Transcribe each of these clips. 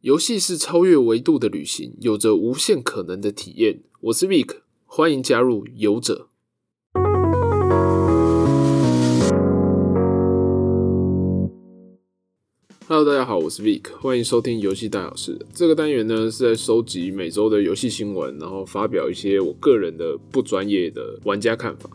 游戏是超越维度的旅行，有着无限可能的体验。我是 Vic，欢迎加入游者。Hello，大家好，我是 Vic，欢迎收听游戏大小事。这个单元呢是在收集每周的游戏新闻，然后发表一些我个人的不专业的玩家看法。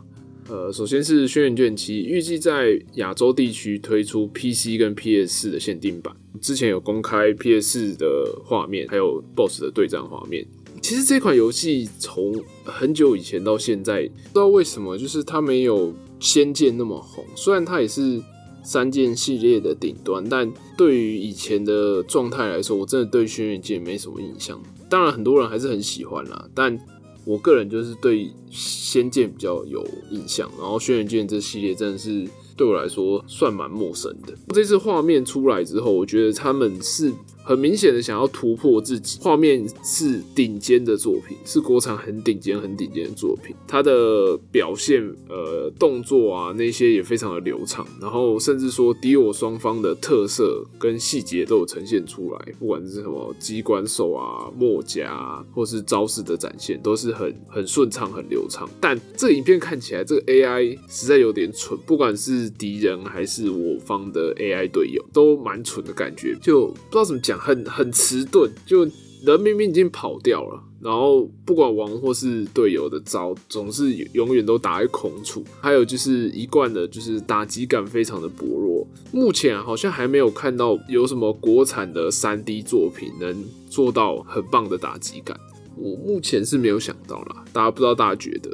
呃，首先是《轩辕剑七》，预计在亚洲地区推出 PC 跟 PS 四的限定版。之前有公开 PS 四的画面，还有 BOSS 的对战画面。其实这款游戏从很久以前到现在，不知道为什么，就是它没有《仙剑》那么红。虽然它也是三剑系列的顶端，但对于以前的状态来说，我真的对《轩辕剑》没什么印象。当然，很多人还是很喜欢啦，但。我个人就是对《仙剑》比较有印象，然后《轩辕剑》这系列真的是对我来说算蛮陌生的。这次画面出来之后，我觉得他们是。很明显的想要突破自己，画面是顶尖的作品，是国产很顶尖、很顶尖的作品。它的表现，呃，动作啊那些也非常的流畅，然后甚至说敌我双方的特色跟细节都有呈现出来，不管是什么机关手啊、墨甲，或是招式的展现，都是很很顺畅、很流畅。但这影片看起来，这个 AI 实在有点蠢，不管是敌人还是我方的 AI 队友，都蛮蠢的感觉，就不知道怎么讲。很很迟钝，就人明明已经跑掉了，然后不管王或是队友的招，总是永远都打在空处。还有就是一贯的，就是打击感非常的薄弱。目前好像还没有看到有什么国产的三 D 作品能做到很棒的打击感。我目前是没有想到啦，大家不知道大家觉得？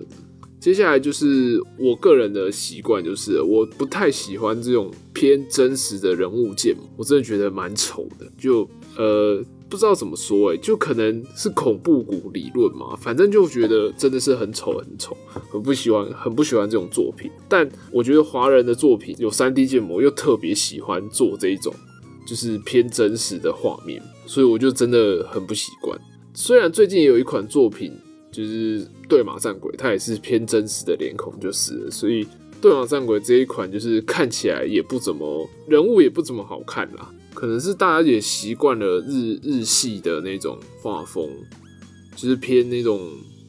接下来就是我个人的习惯，就是我不太喜欢这种偏真实的人物建模，我真的觉得蛮丑的。就呃不知道怎么说，哎，就可能是恐怖谷理论嘛，反正就觉得真的是很丑很丑，很不喜欢，很不喜欢这种作品。但我觉得华人的作品有三 D 建模，又特别喜欢做这一种就是偏真实的画面，所以我就真的很不习惯。虽然最近有一款作品。就是对马战鬼，它也是偏真实的脸孔，就是。所以对马战鬼这一款，就是看起来也不怎么人物也不怎么好看啦。可能是大家也习惯了日日系的那种画风，就是偏那种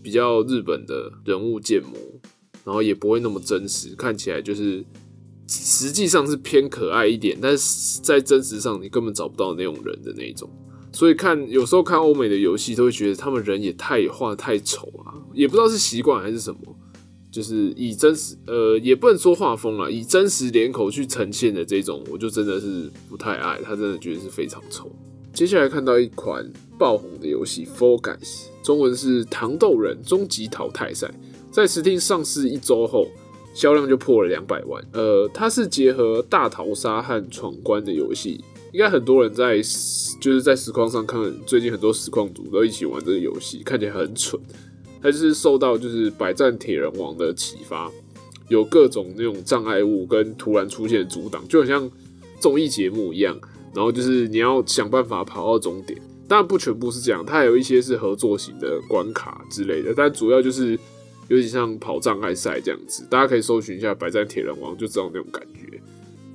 比较日本的人物建模，然后也不会那么真实，看起来就是实际上是偏可爱一点，但是在真实上你根本找不到那种人的那种。所以看有时候看欧美的游戏，都会觉得他们人也太画太丑了，也不知道是习惯还是什么，就是以真实呃也不能说画风了，以真实脸口去呈现的这种，我就真的是不太爱，他真的觉得是非常丑。接下来看到一款爆红的游戏《Fall Guys》，中文是《糖豆人终极淘汰赛》，在 Steam 上市一周后，销量就破了两百万。呃，它是结合大逃杀和闯关的游戏。应该很多人在就是在实况上看，最近很多实况组都一起玩这个游戏，看起来很蠢。它是受到就是百战铁人王的启发，有各种那种障碍物跟突然出现的阻挡，就很像综艺节目一样。然后就是你要想办法跑到终点，当然不全部是这样，它还有一些是合作型的关卡之类的，但主要就是有点像跑障碍赛这样子。大家可以搜寻一下百战铁人王，就知道那种感觉。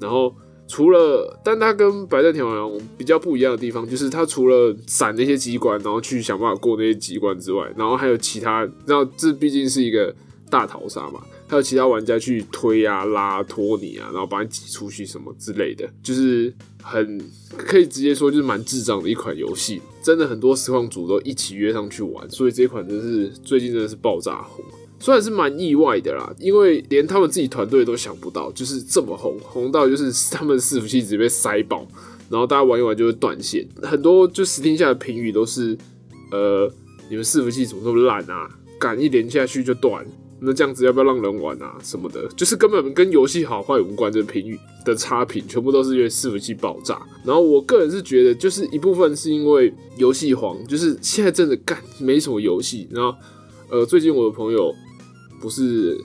然后。除了，但它跟白战铁王比较不一样的地方，就是它除了闪那些机关，然后去想办法过那些机关之外，然后还有其他，然后这毕竟是一个大逃杀嘛，还有其他玩家去推啊、拉、拖你啊，然后把你挤出去什么之类的，就是很可以直接说就是蛮智障的一款游戏，真的很多实况组都一起约上去玩，所以这款真是最近真的是爆炸红。虽然是蛮意外的啦，因为连他们自己团队都想不到，就是这么红，红到就是 他们伺服器直接被塞爆，然后大家玩一玩就会断线。很多就实听下的评语都是，呃，你们伺服器怎么那么烂啊？敢一连下去就断，那这样子要不要让人玩啊？什么的，就是根本跟游戏好坏无关。这评语的差评全部都是因为伺服器爆炸。然后我个人是觉得，就是一部分是因为游戏黄，就是现在真的干没什么游戏。然后，呃，最近我的朋友。不是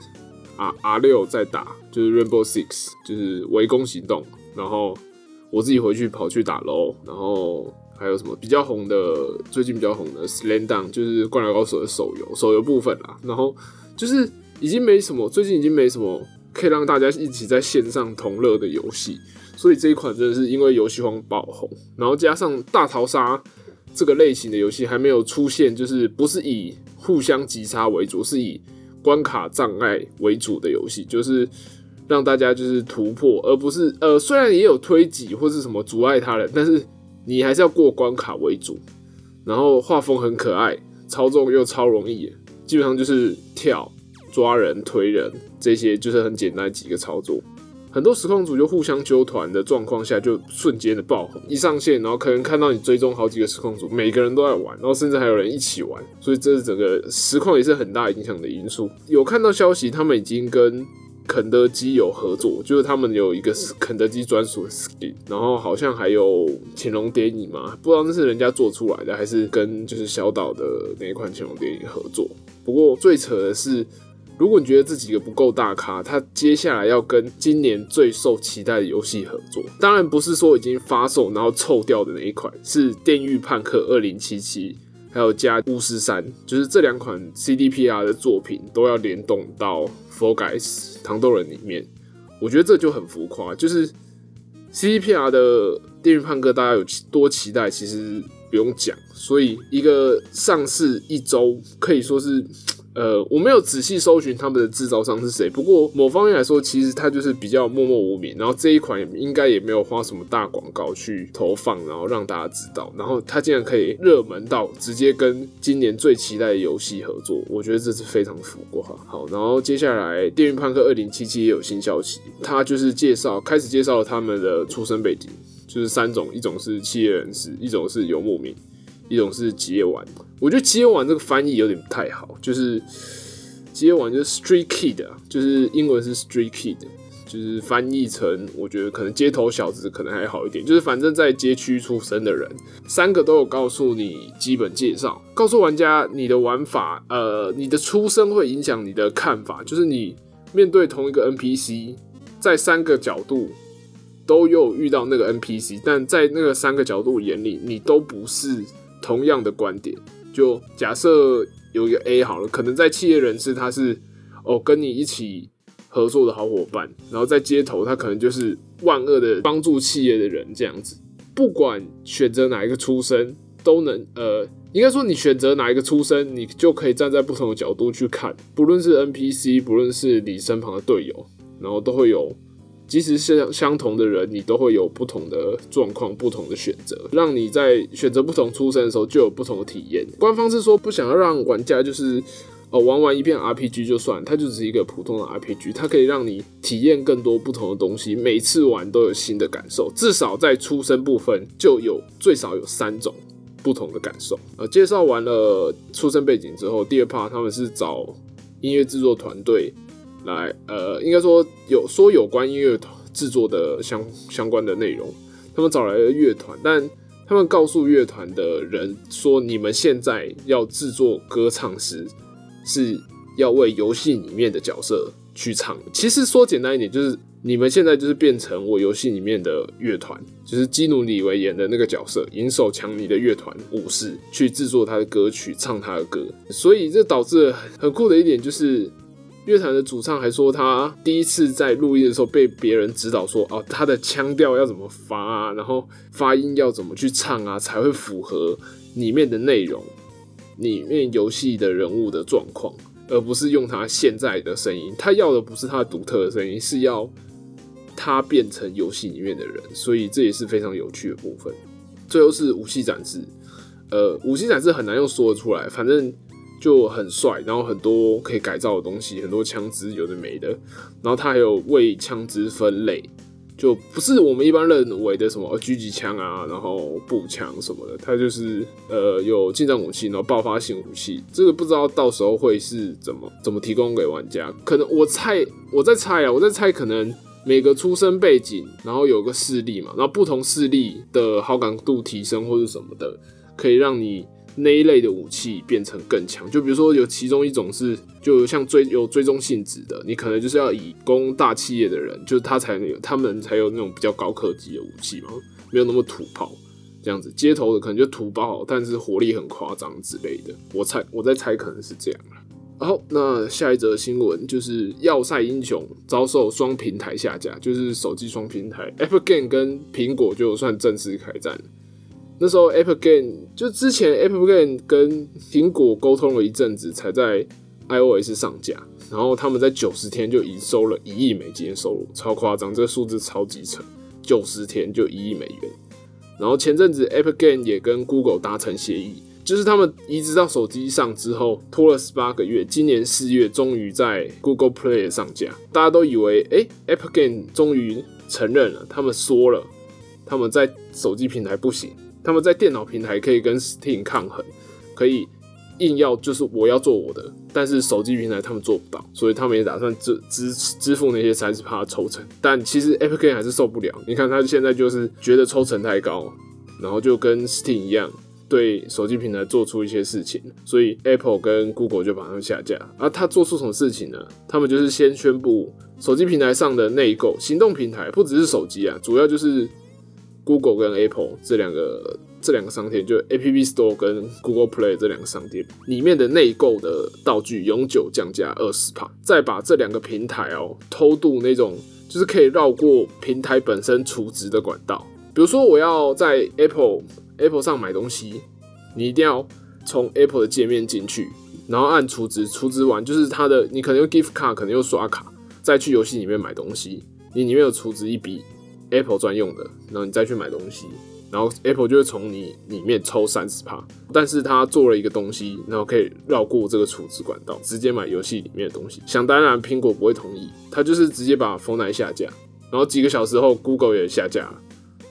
R R 六在打，就是 Rainbow Six，就是围攻行动。然后我自己回去跑去打 LO，然后还有什么比较红的，最近比较红的 Slam，就是灌篮高手的手游，手游部分啦。然后就是已经没什么，最近已经没什么可以让大家一起在线上同乐的游戏。所以这一款真的是因为游戏荒爆红，然后加上大逃杀这个类型的游戏还没有出现，就是不是以互相击杀为主，是以关卡障碍为主的游戏，就是让大家就是突破，而不是呃虽然也有推挤或是什么阻碍他人，但是你还是要过关卡为主。然后画风很可爱，操纵又超容易，基本上就是跳、抓人、推人这些，就是很简单几个操作。很多实况组就互相揪团的状况下，就瞬间的爆红。一上线，然后可能看到你追踪好几个实况组，每个人都在玩，然后甚至还有人一起玩，所以这是整个实况也是很大影响的因素。有看到消息，他们已经跟肯德基有合作，就是他们有一个肯德基专属的 skin，然后好像还有潜龙谍影嘛，不知道那是人家做出来的，还是跟就是小岛的那一款潜龙谍影合作。不过最扯的是。如果你觉得这几个不够大咖，他接下来要跟今年最受期待的游戏合作，当然不是说已经发售然后臭掉的那一款，是《电狱判客二零七七》还有加《巫师三》，就是这两款 CDPR 的作品都要联动到《Fall Guys》糖豆人里面。我觉得这就很浮夸，就是 CDPR 的《电狱判客》，大家有多期待，其实不用讲。所以一个上市一周，可以说是。呃，我没有仔细搜寻他们的制造商是谁，不过某方面来说，其实它就是比较默默无名。然后这一款应该也没有花什么大广告去投放，然后让大家知道。然后它竟然可以热门到直接跟今年最期待的游戏合作，我觉得这是非常浮夸。好，然后接下来《电锯判客二零七七》也有新消息，它就是介绍开始介绍了他们的出生背景，就是三种，一种是企业人士，一种是游牧民。一种是接玩，我觉得接玩这个翻译有点不太好，就是接玩就是 street kid，就是英文是 street kid，就是翻译成我觉得可能街头小子可能还好一点，就是反正在街区出生的人，三个都有告诉你基本介绍，告诉玩家你的玩法，呃，你的出生会影响你的看法，就是你面对同一个 NPC，在三个角度都有遇到那个 NPC，但在那个三个角度眼里，你都不是。同样的观点，就假设有一个 A 好了，可能在企业人士他是哦跟你一起合作的好伙伴，然后在街头他可能就是万恶的帮助企业的人这样子。不管选择哪一个出身，都能呃，应该说你选择哪一个出身，你就可以站在不同的角度去看，不论是 NPC，不论是你身旁的队友，然后都会有。即使是相同的人，你都会有不同的状况、不同的选择，让你在选择不同出身的时候就有不同的体验。官方是说不想要让玩家就是哦玩完一片 RPG 就算，它就只是一个普通的 RPG，它可以让你体验更多不同的东西，每次玩都有新的感受。至少在出生部分就有最少有三种不同的感受。呃，介绍完了出生背景之后，第二 part 他们是找音乐制作团队。来，呃，应该说有说有关音乐制作的相相关的内容，他们找来了乐团，但他们告诉乐团的人说，你们现在要制作歌唱时，是要为游戏里面的角色去唱。其实说简单一点，就是你们现在就是变成我游戏里面的乐团，就是基努里维演的那个角色，银手强尼的乐团武士去制作他的歌曲，唱他的歌。所以这导致很酷的一点就是。乐团的主唱还说，他第一次在录音的时候被别人指导说，哦，他的腔调要怎么发啊，然后发音要怎么去唱啊，才会符合里面的内容，里面游戏的人物的状况，而不是用他现在的声音。他要的不是他独特的声音，是要他变成游戏里面的人。所以这也是非常有趣的部分。最后是武器展示，呃，武器展示很难用说出来，反正。就很帅，然后很多可以改造的东西，很多枪支有的没的，然后它还有为枪支分类，就不是我们一般认为的什么狙击枪啊，然后步枪什么的，它就是呃有近战武器，然后爆发性武器，这个不知道到时候会是怎么怎么提供给玩家，可能我猜我在猜啊，我在猜可能每个出生背景，然后有个势力嘛，然后不同势力的好感度提升或者什么的，可以让你。那一类的武器变成更强，就比如说有其中一种是，就像追有追踪性质的，你可能就是要以攻大企业的人，就是他才能有他们才有那种比较高科技的武器嘛，没有那么土炮这样子，街头的可能就土炮，但是火力很夸张之类的。我猜我在猜可能是这样然后，那下一则新闻就是《要塞英雄》遭受双平台下架，就是手机双平台，Apple Game 跟苹果就算正式开战了。那时候 Apple Game 就之前 Apple Game 跟苹果沟通了一阵子，才在 iOS 上架，然后他们在九十天就已收了一亿美金的收入，超夸张，这个数字超级扯，九十天就一亿美元。然后前阵子 Apple Game 也跟 Google 达成协议。就是他们移植到手机上之后，拖了十八个月，今年四月终于在 Google Play 上架。大家都以为，哎，Apple Game 终于承认了，他们说了，他们在手机平台不行，他们在电脑平台可以跟 Steam 抗衡，可以硬要就是我要做我的，但是手机平台他们做不到，所以他们也打算支支支付那些三十趴的抽成。但其实 Apple Game 还是受不了，你看他现在就是觉得抽成太高，然后就跟 Steam 一样。对手机平台做出一些事情，所以 Apple 跟 Google 就把它们下架。而他做出什么事情呢？他们就是先宣布手机平台上的内购，行动平台不只是手机啊，主要就是 Google 跟 Apple 这两个这两个商店，就 App Store 跟 Google Play 这两个商店里面的内购的道具永久降价二十帕。再把这两个平台哦偷渡那种就是可以绕过平台本身储值的管道，比如说我要在 Apple。Apple 上买东西，你一定要从 Apple 的界面进去，然后按储值，储值完就是它的，你可能用 Gift Card，可能用刷卡，再去游戏里面买东西，你里面有储值一笔 Apple 专用的，然后你再去买东西，然后 Apple 就会从你里面抽三十帕，但是他做了一个东西，然后可以绕过这个储值管道，直接买游戏里面的东西。想当然，苹果不会同意，他就是直接把 f o n e 下架，然后几个小时后，Google 也下架了。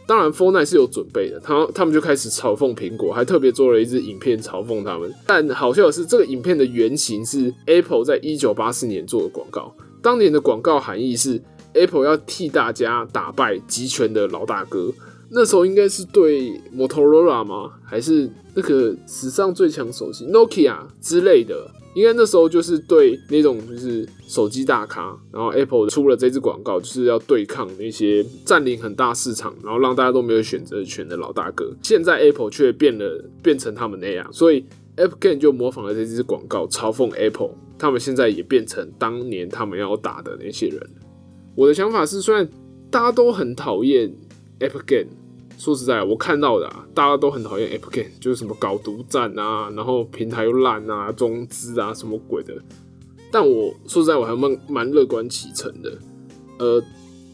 当然 f o r n i t e 是有准备的，他他们就开始嘲讽苹果，还特别做了一支影片嘲讽他们。但好笑的是，这个影片的原型是 Apple 在一九八四年做的广告。当年的广告含义是 Apple 要替大家打败集权的老大哥。那时候应该是对 Motorola 吗？还是那个史上最强手机 Nokia 之类的？应该那时候就是对那种就是手机大咖，然后 Apple 出了这支广告，就是要对抗那些占领很大市场，然后让大家都没有选择权的老大哥。现在 Apple 却变了，变成他们那样，所以 Apple Game 就模仿了这支广告，嘲讽 Apple。他们现在也变成当年他们要打的那些人。我的想法是，虽然大家都很讨厌 App Game，。说实在，我看到的啊，大家都很讨厌 App Game，就是什么搞独占啊，然后平台又烂啊，中资啊，什么鬼的。但我说实在，我还蛮蛮乐观启程的。呃，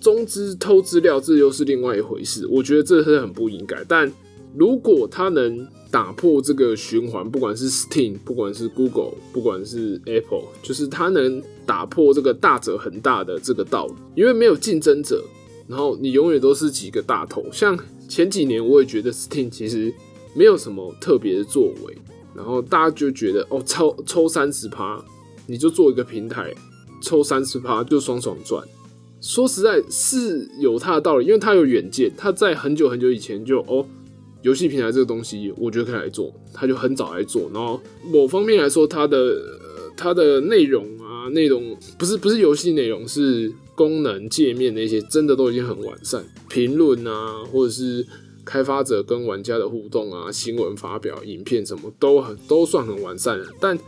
中资偷资料，这又是另外一回事。我觉得这是很不应该。但如果他能打破这个循环，不管是 Steam，不管是 Google，不管是 Apple，就是它能打破这个大者很大的这个道理，因为没有竞争者，然后你永远都是几个大头，像。前几年我也觉得 Steam 其实没有什么特别的作为，然后大家就觉得哦，抽抽三十趴，你就做一个平台，抽三十趴就爽爽赚。说实在，是有它的道理，因为它有远见，它在很久很久以前就哦，游戏平台这个东西，我觉得可以来做，他就很早来做。然后某方面来说，它的它的内容啊，内容不是不是游戏内容是。功能界面那些真的都已经很完善，评论啊，或者是开发者跟玩家的互动啊，新闻发表、影片什么都很都算很完善了。但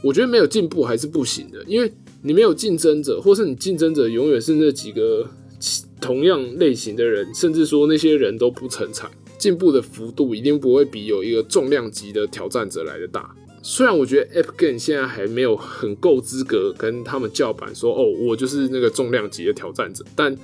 我觉得没有进步还是不行的，因为你没有竞争者，或是你竞争者永远是那几个 同样类型的人，甚至说那些人都不成才，进步的幅度一定不会比有一个重量级的挑战者来的大。虽然我觉得 App Game 现在还没有很够资格跟他们叫板，说哦，我就是那个重量级的挑战者，但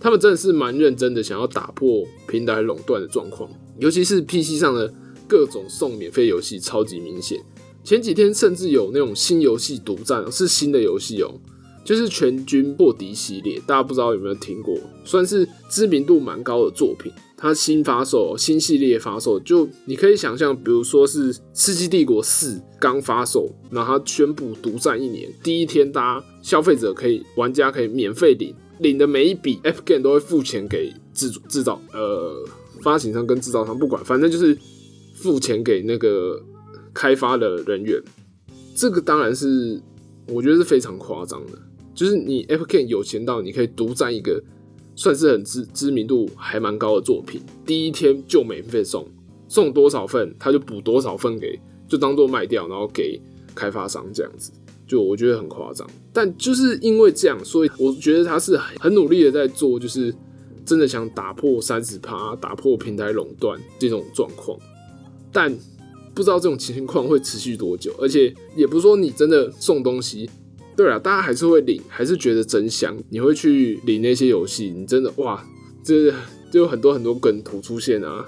他们真的是蛮认真的，想要打破平台垄断的状况，尤其是 PC 上的各种送免费游戏超级明显。前几天甚至有那种新游戏独占，是新的游戏哦，就是全军破敌系列，大家不知道有没有听过，算是知名度蛮高的作品。它新发售，新系列发售，就你可以想象，比如说是《世纪帝国四》刚发售，然后它宣布独占一年，第一天大家消费者可以，玩家可以免费领，领的每一笔 F Game 都会付钱给制制造，呃，发行商跟制造商不管，反正就是付钱给那个开发的人员。这个当然是我觉得是非常夸张的，就是你 F Game 有钱到你可以独占一个。算是很知知名度还蛮高的作品，第一天就免费送，送多少份他就补多少份给，就当做卖掉，然后给开发商这样子。就我觉得很夸张。但就是因为这样，所以我觉得他是很努力的在做，就是真的想打破三十趴、打破平台垄断这种状况。但不知道这种情况会持续多久，而且也不是说你真的送东西，对啊，大家还是会领，还是觉得真香。你会去领那些游戏，你真的哇，这就有很多很多梗图出现啊。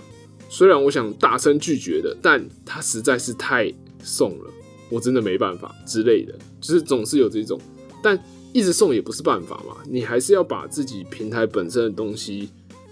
虽然我想大声拒绝的，但它实在是太送了，我真的没办法之类的，就是总是有这种，但一直送也不是办法嘛，你还是要把自己平台本身的东西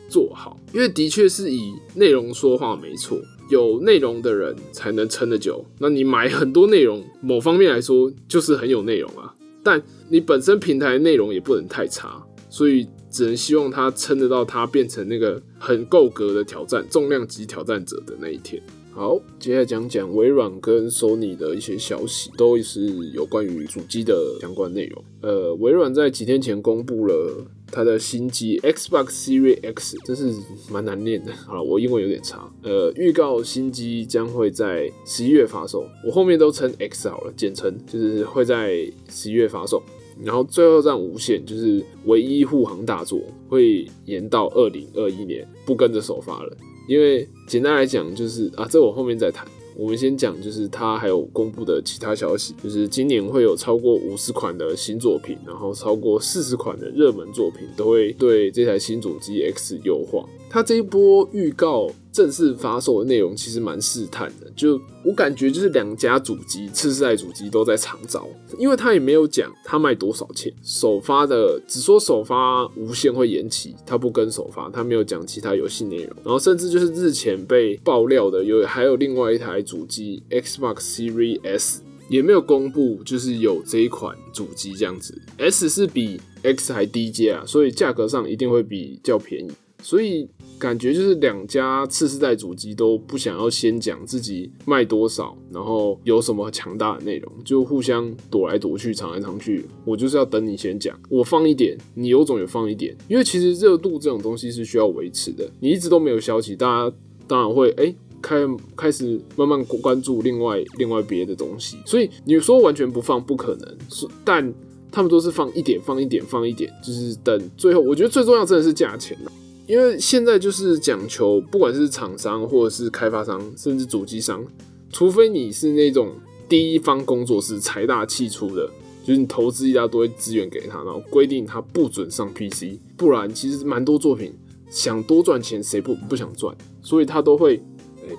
做好，因为的确是以内容说话没错。有内容的人才能撑得久。那你买很多内容，某方面来说就是很有内容啊。但你本身平台内容也不能太差，所以只能希望它撑得到它变成那个很够格的挑战重量级挑战者的那一天。好，接下来讲讲微软跟 Sony 的一些消息，都是有关于主机的相关内容。呃，微软在几天前公布了它的新机 Xbox Series X，真是蛮难念的。好了，我英文有点差。呃，预告新机将会在十一月发售，我后面都称 X 好了，简称就是会在十一月发售。然后最后战无限就是唯一护航大作，会延到二零二一年，不跟着首发了。因为简单来讲，就是啊，这我后面再谈。我们先讲，就是它还有公布的其他消息，就是今年会有超过五十款的新作品，然后超过四十款的热门作品都会对这台新主机 X 优化。它这一波预告。正式发售的内容其实蛮试探的，就我感觉就是两家主机次世代主机都在长招，因为他也没有讲他卖多少钱，首发的只说首发无限会延期，他不跟首发，他没有讲其他游戏内容，然后甚至就是日前被爆料的有还有另外一台主机 Xbox Series S 也没有公布，就是有这一款主机这样子，S 是比 X 还低阶啊，所以价格上一定会比较便宜，所以。感觉就是两家次世代主机都不想要先讲自己卖多少，然后有什么强大的内容，就互相躲来躲去，藏来藏去。我就是要等你先讲，我放一点，你有种也放一点。因为其实热度这种东西是需要维持的，你一直都没有消息，大家当然会哎开开始慢慢关注另外另外别的东西。所以你说完全不放不可能，是但他们都是放一点放一点放一点，就是等最后。我觉得最重要真的是价钱了。因为现在就是讲求，不管是厂商或者是开发商，甚至主机商，除非你是那种第一方工作室财大气粗的，就是你投资一大堆资源给他，然后规定他不准上 PC，不然其实蛮多作品想多赚钱，谁不不想赚？所以他都会，哎，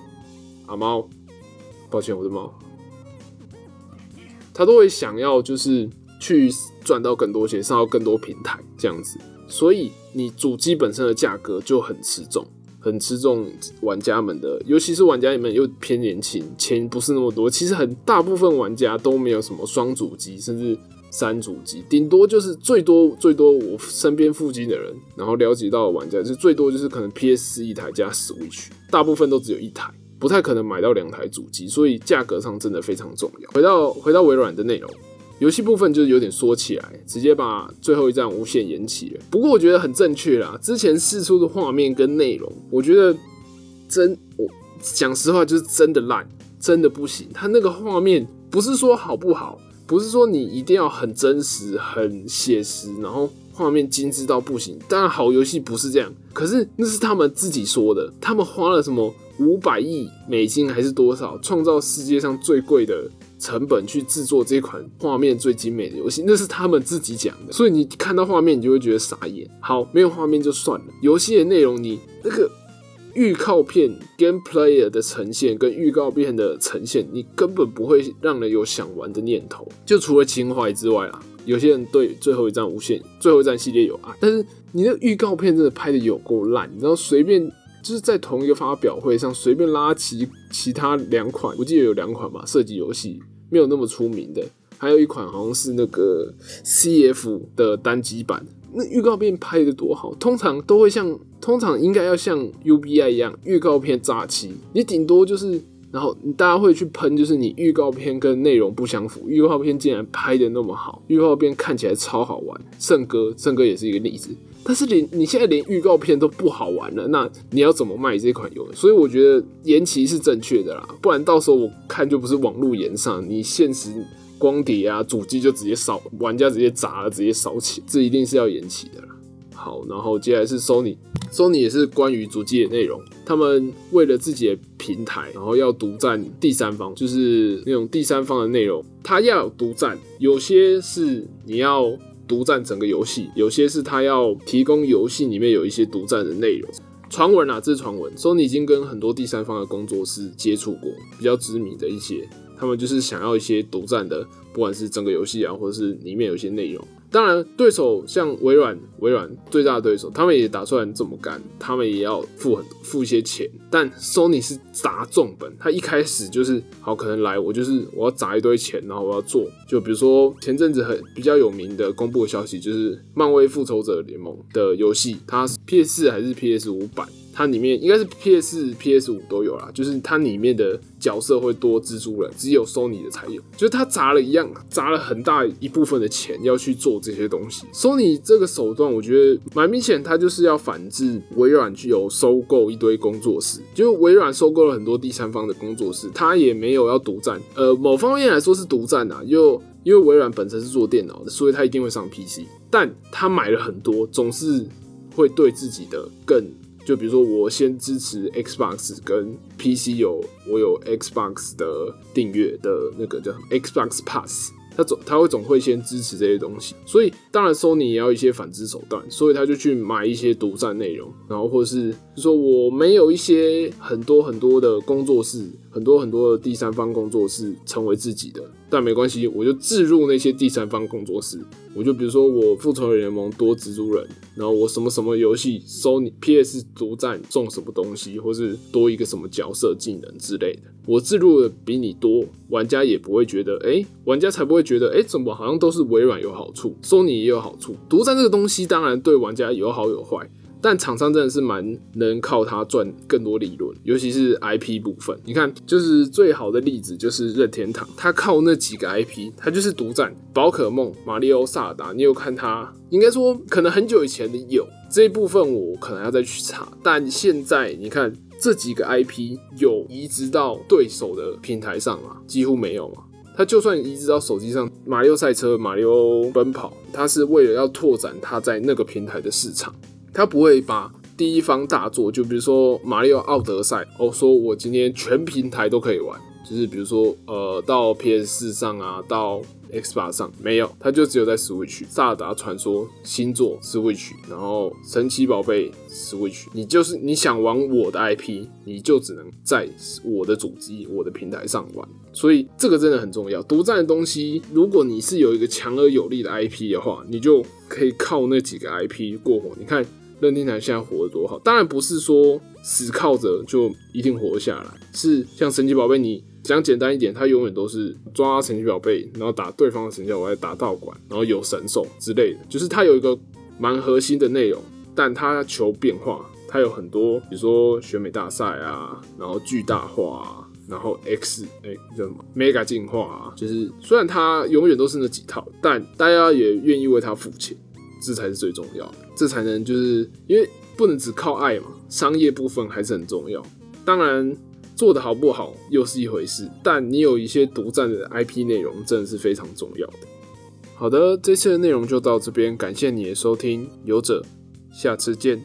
阿猫，抱歉我的猫，他都会想要就是去赚到更多钱，上到更多平台这样子。所以你主机本身的价格就很吃重，很吃重玩家们的，尤其是玩家们又偏年轻，钱不是那么多。其实很大部分玩家都没有什么双主机，甚至三主机，顶多就是最多最多我身边附近的人，然后了解到的玩家就最多就是可能 PS 一台加 Switch，大部分都只有一台，不太可能买到两台主机，所以价格上真的非常重要。回到回到微软的内容。游戏部分就是有点缩起来，直接把最后一站无限延期了。不过我觉得很正确啦，之前试出的画面跟内容，我觉得真我讲实话就是真的烂，真的不行。它那个画面不是说好不好，不是说你一定要很真实、很写实，然后画面精致到不行。当然好游戏不是这样，可是那是他们自己说的，他们花了什么五百亿美金还是多少，创造世界上最贵的。成本去制作这款画面最精美的游戏，那是他们自己讲的，所以你看到画面，你就会觉得傻眼。好，没有画面就算了，游戏的内容，你那个预告片 game player 的呈现跟预告片的呈现，你根本不会让人有想玩的念头。就除了情怀之外啦，有些人对最后一站无限、最后一站系列有爱，但是你的预告片真的拍的有够烂，然后随便就是在同一个发表会上随便拉其其他两款，我记得有两款吧，射击游戏。没有那么出名的，还有一款好像是那个 CF 的单机版，那预告片拍的多好，通常都会像，通常应该要像 UBI 一样，预告片炸期，你顶多就是，然后大家会去喷，就是你预告片跟内容不相符，预告片竟然拍的那么好，预告片看起来超好玩，圣哥，圣哥也是一个例子。但是连你现在连预告片都不好玩了，那你要怎么卖这款游戏？所以我觉得延期是正确的啦，不然到时候我看就不是网络延上，你现实光碟啊、主机就直接烧，玩家直接砸了，直接烧起，这一定是要延期的啦。好，然后接下来是 Sony，Sony 也是关于主机的内容。他们为了自己的平台，然后要独占第三方，就是那种第三方的内容，它要独占。有些是你要独占整个游戏，有些是他要提供游戏里面有一些独占的内容。传闻啊，这是传闻，Sony 已经跟很多第三方的工作室接触过，比较知名的一些，他们就是想要一些独占的，不管是整个游戏啊，或者是里面有一些内容。当然，对手像微软，微软最大的对手，他们也打算这么干，他们也要付很付一些钱。但 Sony 是砸重本，他一开始就是好，可能来我就是我要砸一堆钱，然后我要做。就比如说前阵子很比较有名的公布的消息，就是漫威复仇者联盟的游戏，它是 PS 四还是 PS 五版。它里面应该是 PS、PS 五都有啦，就是它里面的角色会多蜘蛛人，只有 Sony 的才有。就是它砸了一样，砸了很大一部分的钱要去做这些东西。Sony 这个手段，我觉得蛮明显，它就是要反制微软具有收购一堆工作室。就微软收购了很多第三方的工作室，它也没有要独占。呃，某方面来说是独占啊，又因为微软本身是做电脑的，所以它一定会上 PC。但它买了很多，总是会对自己的更。就比如说，我先支持 Xbox 跟 PC 有我有 Xbox 的订阅的那个叫 Xbox Pass，他总他会总会先支持这些东西，所以当然 Sony 也要一些反制手段，所以他就去买一些独占内容，然后或者是说我没有一些很多很多的工作室，很多很多的第三方工作室成为自己的。但没关系，我就置入那些第三方工作室，我就比如说我复仇者联盟多蜘蛛人，然后我什么什么游戏收你 PS 独占种什么东西，或是多一个什么角色技能之类的，我置入的比你多，玩家也不会觉得，哎，玩家才不会觉得，哎，怎么好像都是微软有好处，索尼也有好处，独占这个东西当然对玩家有好有坏。但厂商真的是蛮能靠它赚更多利润，尤其是 IP 部分。你看，就是最好的例子就是任天堂，它靠那几个 IP，它就是独占宝可梦、马里奥、萨达。你有看它？应该说，可能很久以前的有这一部分，我可能要再去查。但现在你看这几个 IP 有移植到对手的平台上吗？几乎没有嘛。他就算移植到手机上，马里奥赛车、马里奥奔跑，他是为了要拓展他在那个平台的市场。他不会把第一方大作，就比如说《马里奥奥德赛》，哦，说我今天全平台都可以玩，就是比如说，呃，到 PS 四上啊，到 X 把上没有，它就只有在 Switch，《萨达传说》新作 Switch，然后《神奇宝贝》Switch，你就是你想玩我的 IP，你就只能在我的主机、我的平台上玩，所以这个真的很重要。独占的东西，如果你是有一个强而有力的 IP 的话，你就可以靠那几个 IP 过火。你看。任天堂现在活得多好，当然不是说死靠着就一定活下来，是像神奇宝贝，你讲简单一点，它永远都是抓神奇宝贝，然后打对方的神奇宝贝，打道馆，然后有神兽之类的，就是它有一个蛮核心的内容，但它求变化，它有很多，比如说选美大赛啊，然后巨大化，啊，然后 X 哎叫什么 Mega 进化啊，就是虽然它永远都是那几套，但大家也愿意为它付钱。这才是最重要的，这才能就是因为不能只靠爱嘛，商业部分还是很重要。当然做的好不好又是一回事，但你有一些独占的 IP 内容真的是非常重要的。好的，这次的内容就到这边，感谢你的收听，游者，下次见。